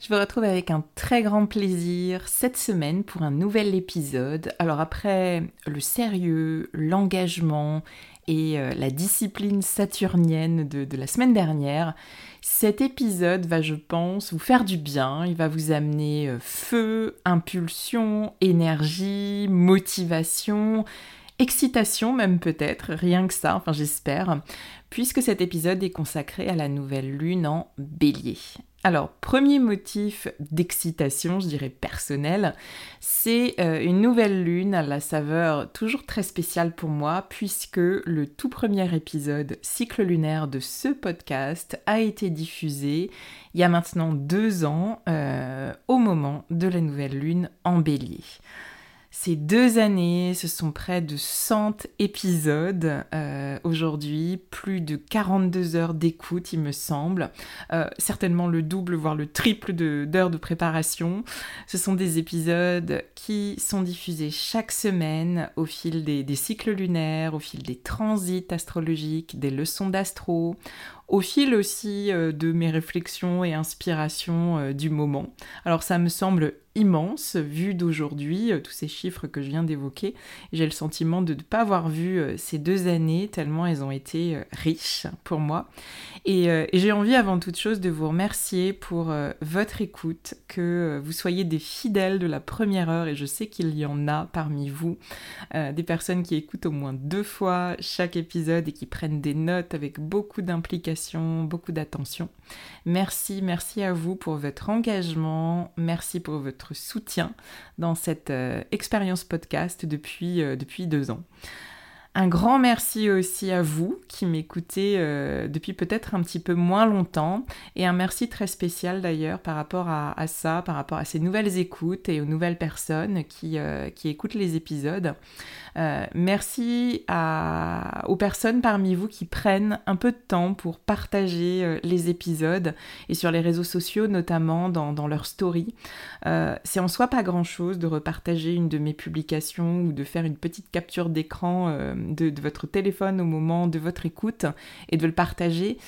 Je vous retrouve avec un très grand plaisir cette semaine pour un nouvel épisode. Alors après le sérieux, l'engagement et euh, la discipline saturnienne de, la semaine dernière, cet épisode va, je pense, vous faire du bien. Il va vous amener euh, feu, impulsion, énergie, motivation, excitation même peut-être, rien que ça, enfin j'espère, puisque cet épisode est consacré à la nouvelle lune en bélier. Alors, premier motif d'excitation, je dirais personnel, c'est euh, une nouvelle lune à la saveur toujours très spéciale pour moi, puisque le tout premier épisode cycle lunaire de ce podcast a été diffusé il y a maintenant deux ans, euh, au moment de la nouvelle lune en bélier. Ces deux années, ce sont près de 100 épisodes euh, aujourd'hui, plus de 42 heures d'écoute, il me semble, euh, certainement le double, voire le triple d'heures de, préparation. Ce sont des épisodes qui sont diffusés chaque semaine au fil des, des cycles lunaires, au fil des transits astrologiques, des leçons d'astro, au fil aussi euh, de mes réflexions et inspirations du moment. Alors ça me semble immense vu d'aujourd'hui, euh, tous ces chiffres que je viens d'évoquer. J'ai le sentiment de ne pas avoir vu euh, ces deux années tellement elles ont été euh, riches pour moi. Et j'ai envie avant toute chose de vous remercier pour votre écoute, que vous soyez des fidèles de la première heure et je sais qu'il y en a parmi vous, des personnes qui écoutent au moins deux fois chaque épisode et qui prennent des notes avec beaucoup d'implication, beaucoup d'attention. Merci, merci à vous pour votre engagement, merci pour votre soutien dans cette euh, expérience podcast depuis, euh, depuis deux ans. Un grand merci aussi à vous qui m'écoutez euh, depuis peut-être un petit peu moins longtemps et un merci très spécial d'ailleurs par rapport à, ça, par rapport à ces nouvelles écoutes et aux nouvelles personnes qui, qui écoutent les épisodes. Euh, merci aux personnes parmi vous qui prennent un peu de temps pour partager euh, les épisodes et sur les réseaux sociaux, notamment dans, dans leur story. Euh, c'est en soi pas grand chose de repartager une de mes publications ou de faire une petite capture d'écran de, votre téléphone au moment de votre écoute et de le partager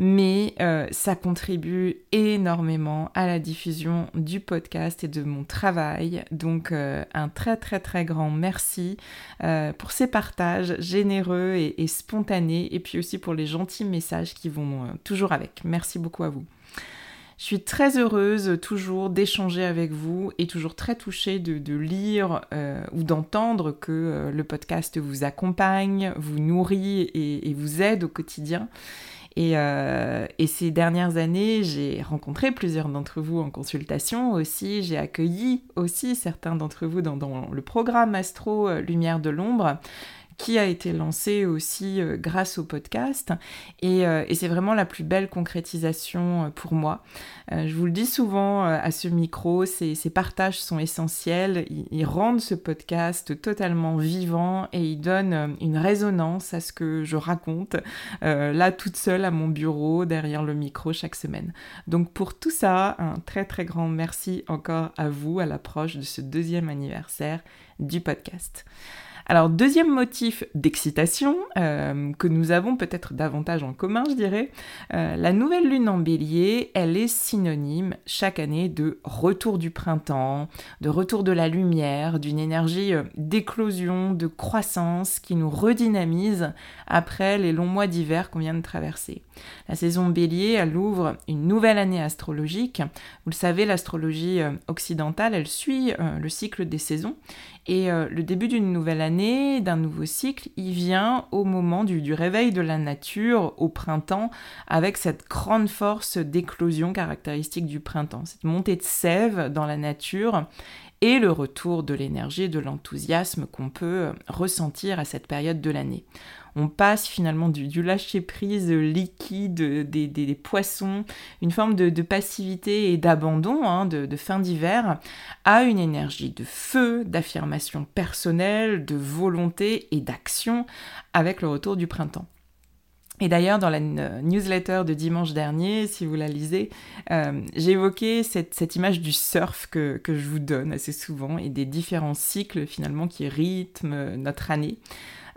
mais euh, ça contribue énormément à la diffusion du podcast et de mon travail. Donc euh, un très très très grand merci euh, pour ces partages généreux et, spontanés et puis aussi pour les gentils messages qui vont toujours avec. Merci beaucoup à vous. Je suis très heureuse toujours d'échanger avec vous et toujours très touchée de, lire ou d'entendre que le podcast vous accompagne, vous nourrit et vous aide au quotidien. Euh, et, ces dernières années, j'ai rencontré plusieurs d'entre vous en consultation aussi. J'ai accueilli aussi certains d'entre vous dans, le programme Astro euh, Lumière de l'ombre qui a été lancé aussi grâce au podcast. Et, c'est vraiment la plus belle concrétisation pour moi. je vous le dis souvent à ce micro, ces, partages sont essentiels. ils rendent ce podcast totalement vivant et ils donnent une résonance à ce que je raconte là toute seule à mon bureau derrière le micro chaque semaine. Donc pour tout ça, un très très grand merci encore à vous à l'approche de ce deuxième anniversaire du podcast. Alors, deuxième motif d'excitation, euh, que nous avons peut-être davantage en commun, je dirais, euh, la nouvelle lune en bélier, elle est synonyme chaque année de retour du printemps, de retour de la lumière, d'une énergie euh, d'éclosion, de croissance qui nous redynamise après les longs mois d'hiver qu'on vient de traverser. La saison bélier, elle ouvre une nouvelle année astrologique. Vous le savez, l'astrologie occidentale, elle suit le cycle des saisons et euh, le début d'une nouvelle année, d'un nouveau cycle, il vient au moment du, réveil de la nature, au printemps, avec cette grande force d'éclosion caractéristique du printemps, cette montée de sève dans la nature et le retour de l'énergie et de l'enthousiasme qu'on peut euh, ressentir à cette période de l'année on passe finalement du, lâcher-prise liquide des, poissons, une forme de, passivité et d'abandon, hein, de, fin d'hiver, à une énergie de feu, d'affirmation personnelle, de volonté et d'action avec le retour du printemps. Et d'ailleurs, dans la newsletter de dimanche dernier, si vous la lisez, euh, j'ai évoqué cette, image du surf que, que, je vous donne assez souvent et des différents cycles finalement qui rythment notre année.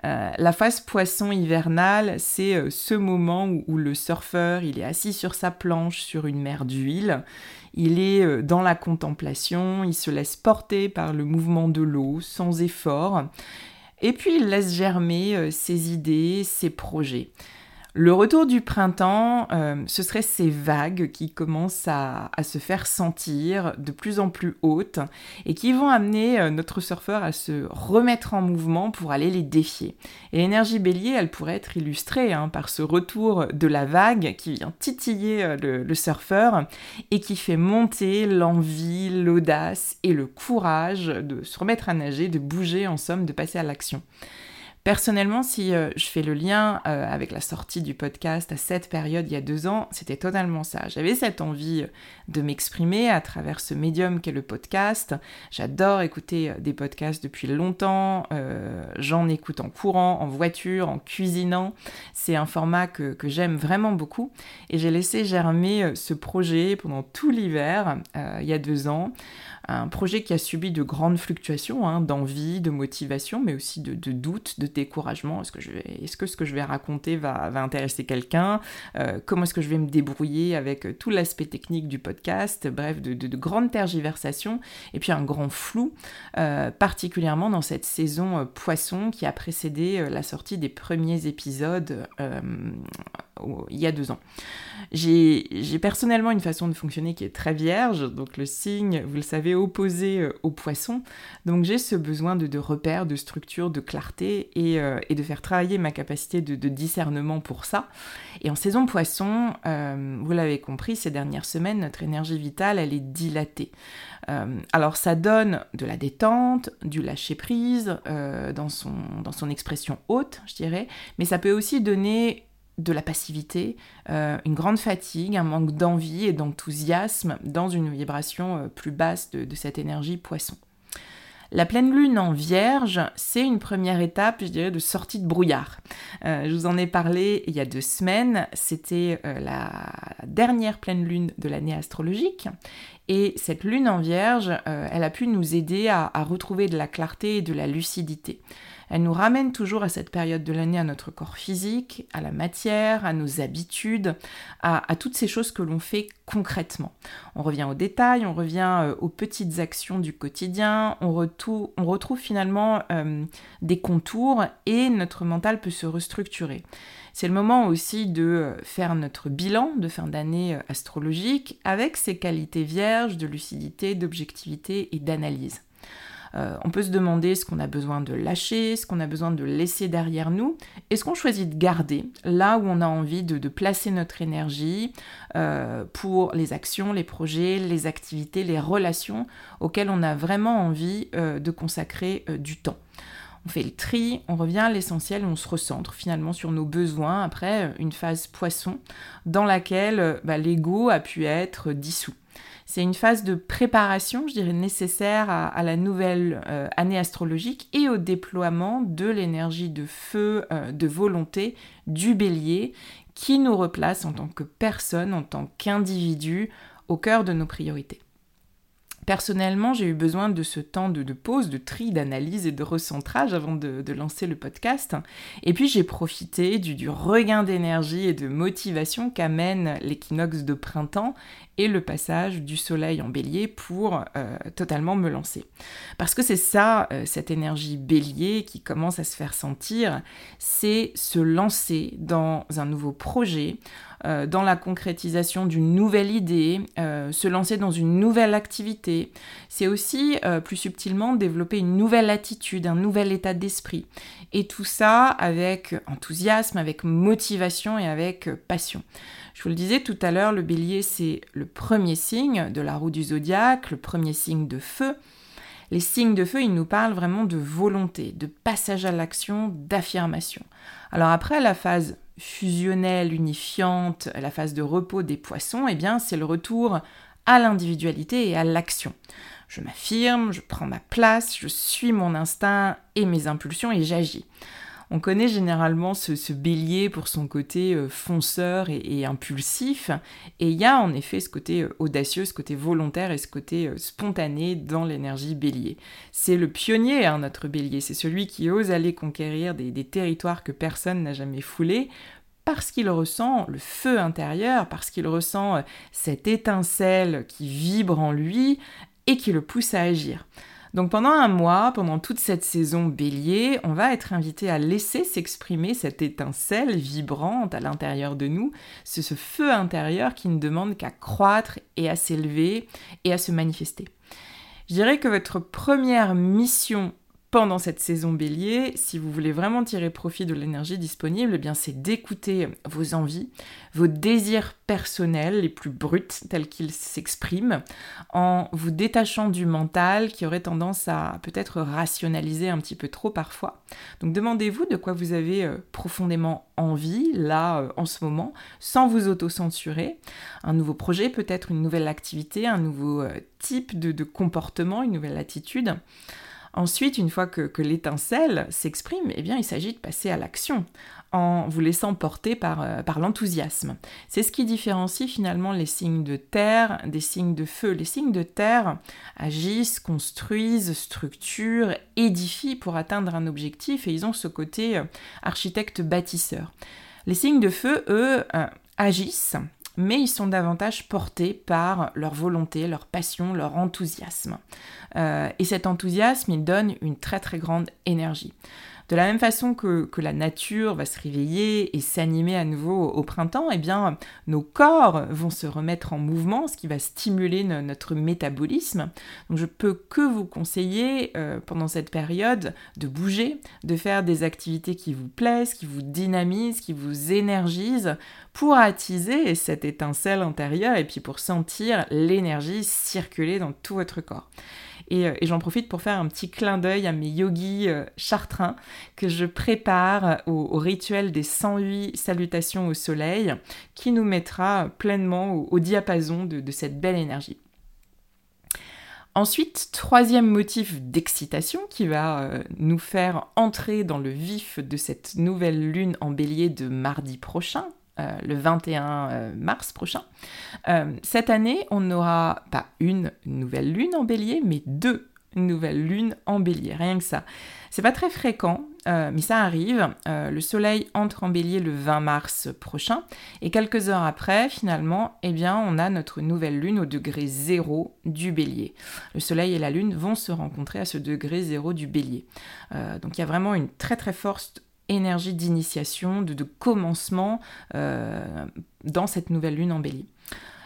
Euh, la phase poisson hivernale, c'est euh, ce moment où, le surfeur, il est assis sur sa planche sur une mer d'huile, il est euh, dans la contemplation, il se laisse porter par le mouvement de l'eau sans effort, et puis il laisse germer ses idées, ses projets. Le retour du printemps, euh, ce seraient ces vagues qui commencent à, se faire sentir de plus en plus hautes et qui vont amener euh, notre surfeur à se remettre en mouvement pour aller les défier. Et l'énergie bélier, elle pourrait être illustrée hein, par ce retour de la vague qui vient titiller euh, le surfeur et qui fait monter l'envie, l'audace et le courage de se remettre à nager, de bouger en somme, de passer à l'action. Personnellement, si euh, je fais le lien euh, avec la sortie du podcast à cette période il y a deux ans, c'était totalement ça. J'avais cette envie euh, de m'exprimer à travers ce médium qu'est le podcast. J'adore écouter des podcasts depuis longtemps. J'en écoute en courant, en voiture, en cuisinant. C'est un format que, que j'aime vraiment beaucoup. Et j'ai laissé germer ce projet pendant tout l'hiver, il y a deux ans un projet qui a subi de grandes fluctuations hein, d'envie, de motivation, mais aussi de, de doute, de découragement. Est-ce que, vais, est-ce que ce que je vais raconter va, va intéresser quelqu'un? Euh, Comment est-ce que je vais me débrouiller avec tout l'aspect technique du podcast? Bref, de, de, grandes tergiversations et puis un grand flou, euh, particulièrement dans cette saison euh, poisson qui a précédé la sortie des premiers épisodes il y a deux ans. J'ai personnellement une façon de fonctionner qui est très vierge, donc le signe, vous le savez, opposé euh, au poisson. Donc j'ai ce besoin de, de repères, de structure, de clarté euh, et, de faire travailler ma capacité de, discernement pour ça. Et en saison poisson, euh, vous l'avez compris, ces dernières semaines, notre énergie vitale, elle est dilatée. alors ça donne de la détente, du lâcher-prise dans, son, dans son expression haute, je dirais, mais ça peut aussi donner de la passivité, euh, une grande fatigue, un manque d'envie et d'enthousiasme dans une vibration euh, plus basse de, cette énergie poisson. La pleine lune en vierge, c'est une première étape, je dirais, de sortie de brouillard. Euh, je vous en ai parlé il y a deux semaines, c'était la dernière pleine lune de l'année astrologique. Et cette lune en vierge, elle a pu nous aider à retrouver de la clarté et de la lucidité. Elle nous ramène toujours à cette période de l'année, à notre corps physique, à la matière, à nos habitudes, à, toutes ces choses que l'on fait concrètement. On revient aux détails, on revient euh, aux petites actions du quotidien, on, retrouve, finalement euh, des contours et notre mental peut se restructurer. C'est le moment aussi de euh, faire notre bilan de fin d'année astrologique avec ses qualités vierges de lucidité, d'objectivité et d'analyse. Euh, on peut se demander ce qu'on a besoin de lâcher, ce qu'on a besoin de laisser derrière nous, et ce qu'on choisit de garder là où on a envie de, placer notre énergie euh, pour les actions, les projets, les activités, les relations auxquelles on a vraiment envie euh, de consacrer du temps? On fait le tri, on revient à l'essentiel, on se recentre finalement sur nos besoins après une phase poisson dans laquelle bah, l'ego a pu être dissous. C'est une phase de préparation, je dirais, nécessaire à, la nouvelle euh, année astrologique et au déploiement de l'énergie de feu, euh, de volonté du bélier qui nous replace en tant que personne, en tant qu'individu, au cœur de nos priorités. Personnellement, j'ai eu besoin de ce temps de, pause, de tri, d'analyse et de recentrage avant de, lancer le podcast. Et puis j'ai profité du, regain d'énergie et de motivation qu'amène l'équinoxe de printemps et le passage du soleil en bélier pour euh, totalement me lancer. Parce que c'est ça, euh, cette énergie bélier qui commence à se faire sentir, c'est se lancer dans un nouveau projet, euh, dans la concrétisation d'une nouvelle idée, euh, se lancer dans une nouvelle activité. C'est aussi, euh, plus subtilement, développer une nouvelle attitude, un nouvel état d'esprit. Et tout ça avec enthousiasme, avec motivation et avec passion. Je vous le disais tout à l'heure, le bélier, c'est le premier signe de la roue du zodiaque, le premier signe de feu. Les signes de feu, ils nous parlent vraiment de volonté, de passage à l'action, d'affirmation. Alors après la phase fusionnelle, unifiante, la phase de repos des poissons, eh bien c'est le retour à l'individualité et à l'action. Je m'affirme, je prends ma place, je suis mon instinct et mes impulsions et j'agis. On connaît généralement ce, bélier pour son côté euh, fonceur et, impulsif, et il y a en effet ce côté euh, audacieux, ce côté volontaire et ce côté euh, spontané dans l'énergie bélier. C'est le pionnier, hein, notre bélier, c'est celui qui ose aller conquérir des, des territoires que personne n'a jamais foulés, parce qu'il ressent le feu intérieur, parce qu'il ressent cette étincelle qui vibre en lui et qui le pousse à agir. Donc pendant un mois, pendant toute cette saison bélier, on va être invité à laisser s'exprimer cette étincelle vibrante à l'intérieur de nous, ce, feu intérieur qui ne demande qu'à croître et à s'élever et à se manifester. Je dirais que votre première mission pendant cette saison bélier, si vous voulez vraiment tirer profit de l'énergie disponible, eh c'est d'écouter vos envies, vos désirs personnels les plus bruts tels qu'ils s'expriment, en vous détachant du mental qui aurait tendance à peut-être rationaliser un petit peu trop parfois. Donc demandez-vous de quoi vous avez euh, profondément envie là euh, en ce moment, sans vous auto-censurer. Un nouveau projet, peut-être une nouvelle activité, un nouveau euh, type de comportement, une nouvelle attitude. Ensuite, une fois que, l'étincelle s'exprime, eh bien, il s'agit de passer à l'action en vous laissant porter par, euh, par l'enthousiasme. C'est ce qui différencie finalement les signes de terre des signes de feu. Les signes de terre agissent, construisent, structurent, édifient pour atteindre un objectif et ils ont ce côté euh, architecte-bâtisseur. Les signes de feu, eux, euh, agissent mais ils sont davantage portés par leur volonté, leur passion, leur enthousiasme. Euh, et cet enthousiasme, il donne une très très grande énergie. De la même façon que, la nature va se réveiller et s'animer à nouveau au, printemps, eh bien, nos corps vont se remettre en mouvement, ce qui va stimuler notre métabolisme. Donc, je peux que vous conseiller euh, pendant cette période de bouger, de faire des activités qui vous plaisent, qui vous dynamisent, qui vous énergisent, pour attiser cette étincelle intérieure et puis pour sentir l'énergie circuler dans tout votre corps. Euh, et, j'en profite pour faire un petit clin d'œil à mes yogis euh, chartrains que je prépare au, rituel des 108 salutations au soleil qui nous mettra pleinement au, diapason de, cette belle énergie. Ensuite, troisième motif d'excitation qui va euh, nous faire entrer dans le vif de cette nouvelle lune en bélier de mardi prochain, euh, le 21 euh, mars prochain. Euh, cette année, on n'aura pas une nouvelle lune en bélier, mais deux nouvelles lunes en bélier, rien que ça. C'est pas très fréquent, mais ça arrive. le soleil entre en bélier le 20 mars prochain, et quelques heures après, finalement, eh bien, on a notre nouvelle lune au degré zéro du bélier. Le soleil et la lune vont se rencontrer à ce degré zéro du bélier. donc il y a vraiment une très très forte énergie d'initiation, de, commencement euh, dans cette nouvelle lune en bélier.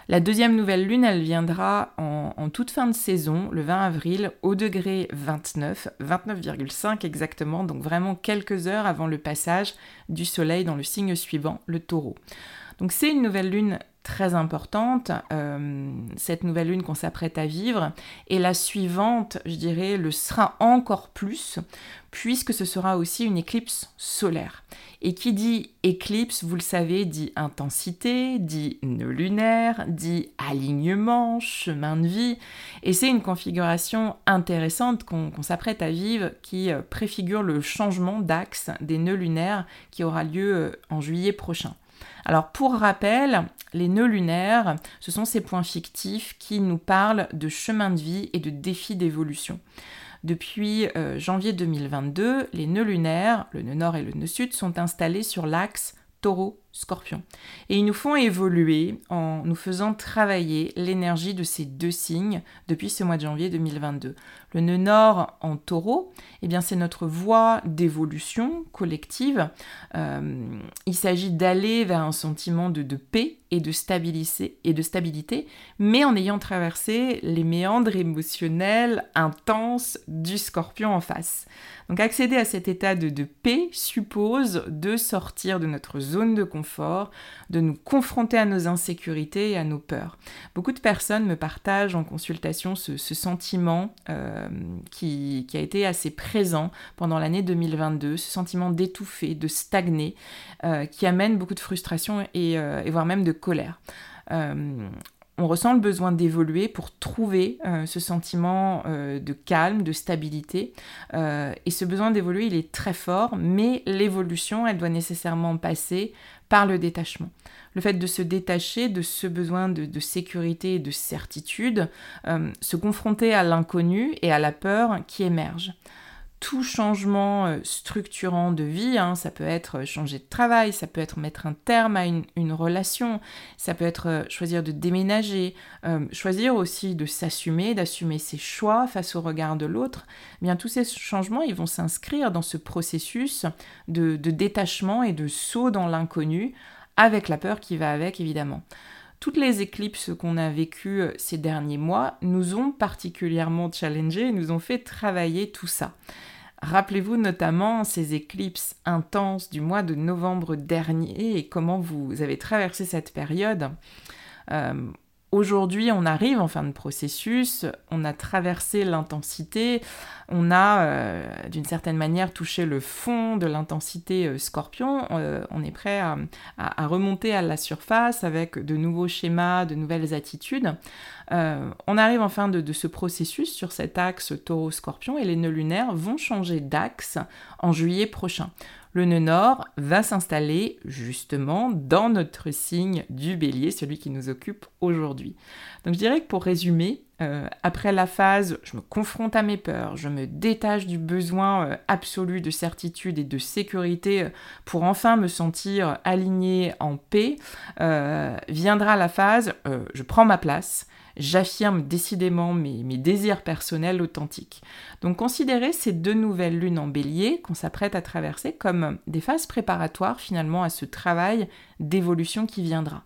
La deuxième nouvelle lune, elle viendra en, toute fin de saison, le 20 avril, au degré 29, 29,5 exactement, donc vraiment quelques heures avant le passage du soleil dans le signe suivant, le taureau. Donc c'est une nouvelle lune très importante, euh, cette nouvelle lune qu'on s'apprête à vivre, et la suivante, je dirais, le sera encore plus, puisque ce sera aussi une éclipse solaire. Et qui dit éclipse, vous le savez, dit intensité, dit nœud lunaire, dit alignement, chemin de vie, et c'est une configuration intéressante qu'on s'apprête à vivre qui euh, préfigure le changement d'axe des nœuds lunaires qui aura lieu euh, en juillet prochain. Alors pour rappel, les nœuds lunaires, ce sont ces points fictifs qui nous parlent de chemin de vie et de défis d'évolution. Depuis euh, janvier 2022, les nœuds lunaires, le nœud nord et le nœud sud, sont installés sur l'axe taureau scorpion. Et ils nous font évoluer en nous faisant travailler l'énergie de ces deux signes depuis ce mois de janvier 2022. Le nœud nord en taureau, eh bien c'est notre voie d'évolution collective. Euh, il s'agit d'aller vers un sentiment de, paix et de, et de stabilité, mais en ayant traversé les méandres émotionnels intenses du scorpion en face. Donc accéder à cet état de, de paix suppose de sortir de notre zone de confort de nous confronter à nos insécurités et à nos peurs. Beaucoup de personnes me partagent en consultation ce, sentiment euh, qui, a été assez présent pendant l'année 2022, ce sentiment d'étouffer, de stagner, euh, qui amène beaucoup de frustration et, euh, voire même de colère on ressent le besoin d'évoluer pour trouver euh, ce sentiment euh, de calme, de stabilité. Euh, et ce besoin d'évoluer, il est très fort, mais l'évolution, elle doit nécessairement passer par le détachement. Le fait de se détacher de ce besoin de, de sécurité et de certitude, se confronter à l'inconnu et à la peur qui émerge tout changement euh, structurant de vie, hein, ça peut être euh, changer de travail, ça peut être mettre un terme à une, relation, ça peut être euh, choisir de déménager, choisir aussi de s'assumer, d'assumer ses choix face au regard de l'autre, eh bien tous ces changements, ils vont s'inscrire dans ce processus de, de détachement et de saut dans l'inconnu, avec la peur qui va avec évidemment. Toutes les éclipses qu'on a vécues euh, ces derniers mois nous ont particulièrement challengés et nous ont fait travailler tout ça. Rappelez-vous notamment ces éclipses intenses du mois de novembre dernier et comment vous avez traversé cette période. Euh, Aujourd'hui, on arrive en fin de processus, on a traversé l'intensité, on a euh, d'une certaine manière touché le fond de l'intensité euh, scorpion, euh, on est prêt à, remonter à la surface avec de nouveaux schémas, de nouvelles attitudes. on arrive en fin de, de, ce processus sur cet axe taureau-scorpion et les nœuds lunaires vont changer d'axe en juillet prochain le nœud nord va s'installer justement dans notre signe du bélier, celui qui nous occupe aujourd'hui. Donc je dirais que pour résumer, euh, après la phase je me confronte à mes peurs, je me détache du besoin euh, absolu de certitude et de sécurité euh, pour enfin me sentir aligné en paix, viendra la phase je prends ma place, j'affirme décidément mes, désirs personnels authentiques. Donc considérez ces deux nouvelles lunes en bélier qu'on s'apprête à traverser comme des phases préparatoires finalement à ce travail d'évolution qui viendra.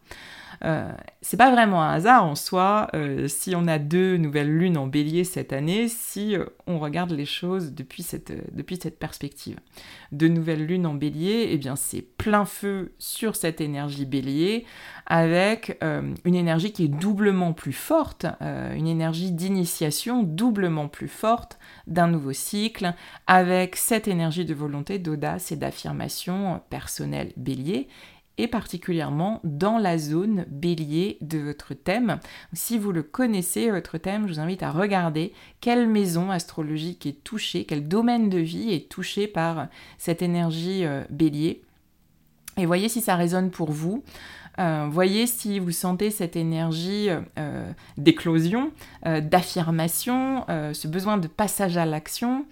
Euh, c'est pas vraiment un hasard en soi euh, si on a deux nouvelles lunes en bélier cette année, si euh, on regarde les choses depuis cette, perspective. Deux nouvelles lunes en bélier, eh bien c'est plein feu sur cette énergie bélier, avec une énergie qui est doublement plus forte, une énergie d'initiation doublement plus forte d'un nouveau cycle, avec cette énergie de volonté, d'audace et d'affirmation personnelle bélier, et particulièrement dans la zone bélier de votre thème. Si vous le connaissez, votre thème, je vous invite à regarder quelle maison astrologique est touchée, quel domaine de vie est touché par cette énergie euh, bélier. Et voyez si ça résonne pour vous. Euh, voyez si vous sentez cette énergie euh, d'éclosion, euh, d'affirmation, ce besoin de passage à l'action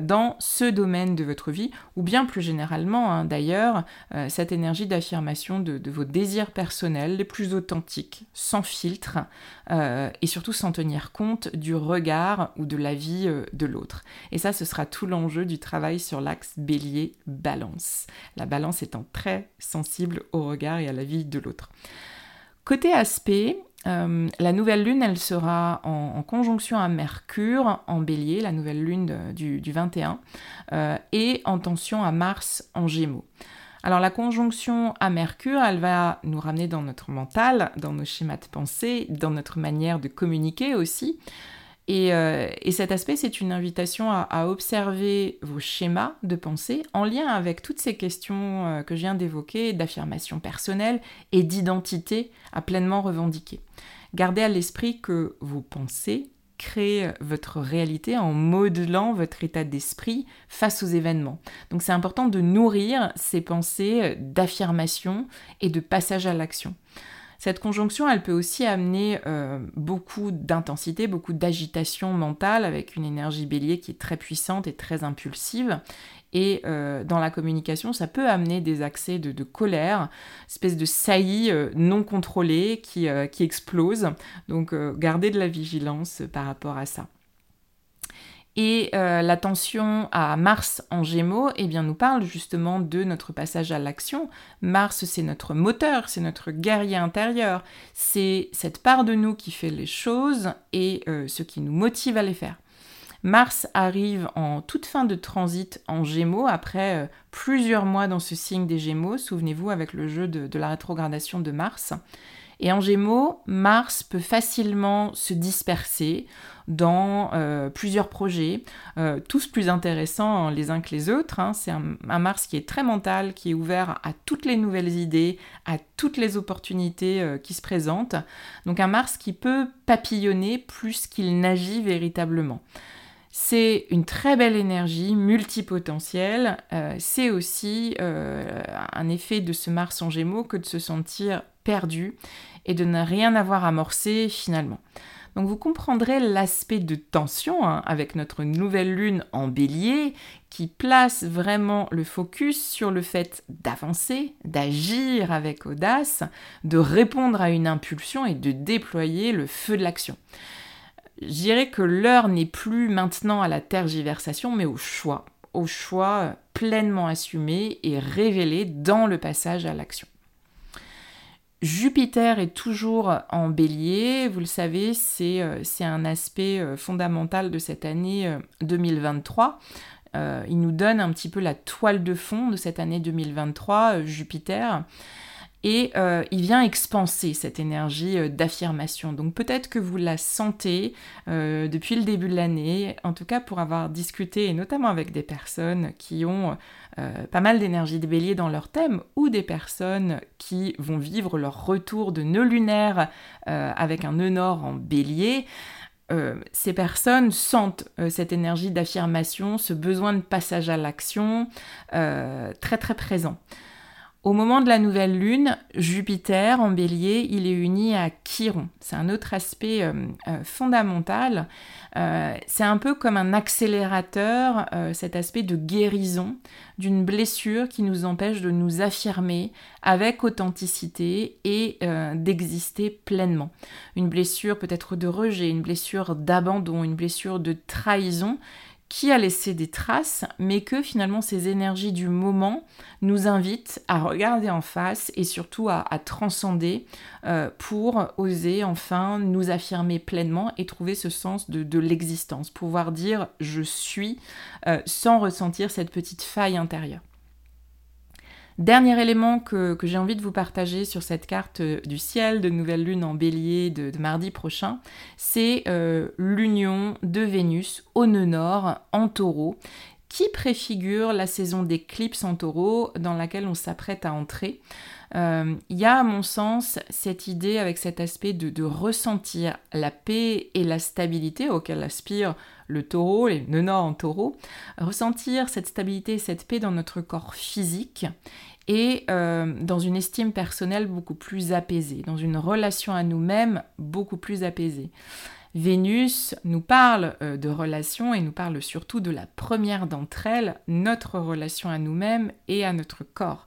dans ce domaine de votre vie, ou bien plus généralement hein, d'ailleurs, cette énergie d'affirmation de, vos désirs personnels les plus authentiques, sans filtre, et surtout sans tenir compte du regard ou de la vie de l'autre. Et ça, ce sera tout l'enjeu du travail sur l'axe bélier-balance. La balance étant très sensible au regard et à la vie de l'autre. Côté aspect, euh, la nouvelle lune, elle sera en, conjonction à Mercure en bélier, la nouvelle lune du, 21, euh, et en tension à Mars en gémeaux. Alors la conjonction à Mercure, elle va nous ramener dans notre mental, dans nos schémas de pensée, dans notre manière de communiquer aussi. Et, euh, cet aspect, c'est une invitation à, observer vos schémas de pensée en lien avec toutes ces questions euh, que je viens d'évoquer, d'affirmation personnelle et d'identité à pleinement revendiquer. Gardez à l'esprit que vos pensées créer votre réalité en modelant votre état d'esprit face aux événements. Donc c'est important de nourrir ces pensées d'affirmation et de passage à l'action. Cette conjonction, elle peut aussi amener euh, beaucoup d'intensité, beaucoup d'agitation mentale avec une énergie bélier qui est très puissante et très impulsive. Et euh, dans la communication, ça peut amener des accès de, colère, espèce de saillie euh, non contrôlée qui, qui explose. Donc gardez de la vigilance par rapport à ça. Et euh, l'attention à Mars en Gémeaux, eh bien, nous parle justement de notre passage à l'action. Mars, c'est notre moteur, c'est notre guerrier intérieur, c'est cette part de nous qui fait les choses et euh, ce qui nous motive à les faire. Mars arrive en toute fin de transit en Gémeaux, après euh, plusieurs mois dans ce signe des Gémeaux, souvenez-vous avec le jeu de la rétrogradation de Mars. Et en Gémeaux, Mars peut facilement se disperser dans euh, plusieurs projets, euh, tous plus intéressants les uns que les autres. Hein. C'est un, Mars qui est très mental, qui est ouvert à toutes les nouvelles idées, à toutes les opportunités euh, qui se présentent. Donc un Mars qui peut papillonner plus qu'il n'agit véritablement. C'est une très belle énergie multipotentielle. c'est aussi un effet de ce Mars en Gémeaux que de se sentir perdu et de ne rien avoir amorcé finalement. Donc vous comprendrez l'aspect de tension hein, avec notre nouvelle lune en bélier qui place vraiment le focus sur le fait d'avancer, d'agir avec audace, de répondre à une impulsion et de déployer le feu de l'action. Je dirais que l'heure n'est plus maintenant à la tergiversation mais au choix, au choix pleinement assumé et révélé dans le passage à l'action. Jupiter est toujours en bélier, vous le savez, c'est euh, un aspect euh, fondamental de cette année 2023. Euh, il nous donne un petit peu la toile de fond de cette année 2023, Jupiter et euh, il vient expanser cette énergie euh, d'affirmation. Donc peut-être que vous la sentez euh, depuis le début de l'année, en tout cas pour avoir discuté, et notamment avec des personnes qui ont pas mal d'énergie de bélier dans leur thème, ou des personnes qui vont vivre leur retour de nœud lunaire avec un nœud nord en bélier. ces personnes sentent cette énergie d'affirmation, ce besoin de passage à l'action très très présent. Au moment de la nouvelle lune, Jupiter en bélier, il est uni à Chiron. C'est un autre aspect euh, euh, fondamental. Euh, c'est un peu comme un accélérateur, cet aspect de guérison d'une blessure qui nous empêche de nous affirmer avec authenticité et d'exister pleinement. Une blessure peut-être de rejet, une blessure d'abandon, une blessure de trahison qui a laissé des traces, mais que finalement ces énergies du moment nous invitent à regarder en face et surtout à, transcender euh, pour oser enfin nous affirmer pleinement et trouver ce sens de, l'existence, pouvoir dire je suis euh, sans ressentir cette petite faille intérieure. Dernier élément que, j'ai envie de vous partager sur cette carte euh, du ciel de nouvelle lune en bélier de, mardi prochain, c'est euh, l'union de Vénus au nœud nord en taureau qui préfigure la saison d'éclipse en taureau dans laquelle on s'apprête à entrer. Euh, il y a à mon sens cette idée avec cet aspect de, ressentir la paix et la stabilité auquel aspire le taureau, les nœuds en taureau, ressentir cette stabilité et cette paix dans notre corps physique et euh, dans une estime personnelle beaucoup plus apaisée, dans une relation à nous-mêmes beaucoup plus apaisée. Vénus nous parle euh, de relations et nous parle surtout de la première d'entre elles, notre relation à nous-mêmes et à notre corps.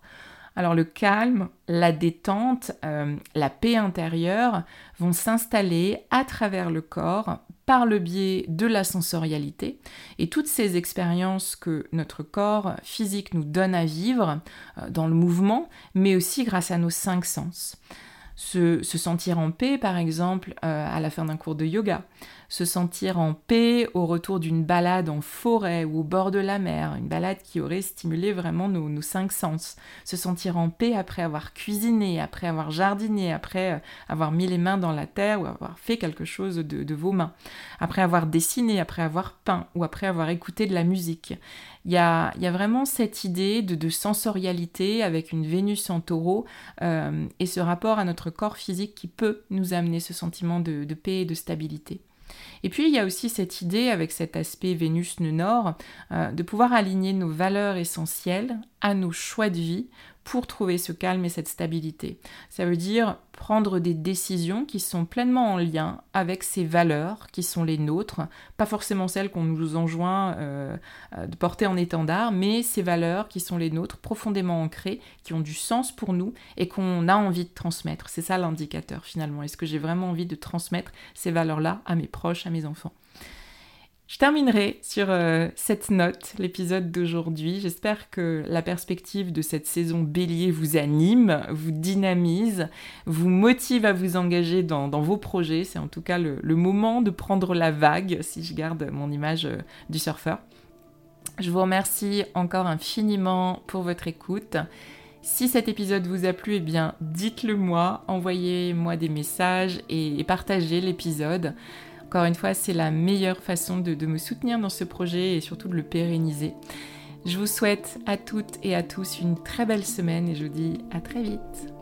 Alors le calme, la détente, euh, la paix intérieure vont s'installer à travers le corps par le biais de la sensorialité et toutes ces expériences que notre corps physique nous donne à vivre euh, dans le mouvement, mais aussi grâce à nos cinq sens. Se, sentir en paix, par exemple, euh, à la fin d'un cours de yoga, se sentir en paix au retour d'une balade en forêt ou au bord de la mer, une balade qui aurait stimulé vraiment nos, cinq sens, se sentir en paix après avoir cuisiné, après avoir jardiné, après euh, avoir mis les mains dans la terre ou avoir fait quelque chose de, vos mains, après avoir dessiné, après avoir peint ou après avoir écouté de la musique. Il y a, vraiment cette idée de, sensorialité avec une Vénus en taureau euh, et ce rapport à notre corps physique qui peut nous amener ce sentiment de, paix et de stabilité. Et puis il y a aussi cette idée, avec cet aspect Vénus nord, euh, de pouvoir aligner nos valeurs essentielles à nos choix de vie pour trouver ce calme et cette stabilité. Ça veut dire prendre des décisions qui sont pleinement en lien avec ces valeurs qui sont les nôtres, pas forcément celles qu'on nous enjoint euh, de porter en étendard, mais ces valeurs qui sont les nôtres, profondément ancrées, qui ont du sens pour nous et qu'on a envie de transmettre. C'est ça l'indicateur finalement. Est-ce que j'ai vraiment envie de transmettre ces valeurs-là à mes proches, à mes enfants? Je terminerai sur euh, cette note l'épisode d'aujourd'hui. J'espère que la perspective de cette saison bélier vous anime, vous dynamise, vous motive à vous engager dans, vos projets. C'est en tout cas le, moment de prendre la vague, si je garde mon image euh, du surfeur. Je vous remercie encore infiniment pour votre écoute. Si cet épisode vous a plu, eh bien dites-le moi, envoyez-moi des messages et partagez l'épisode. Encore une fois, c'est la meilleure façon de, me soutenir dans ce projet et surtout de le pérenniser. Je vous souhaite à toutes et à tous une très belle semaine et je vous dis à très vite.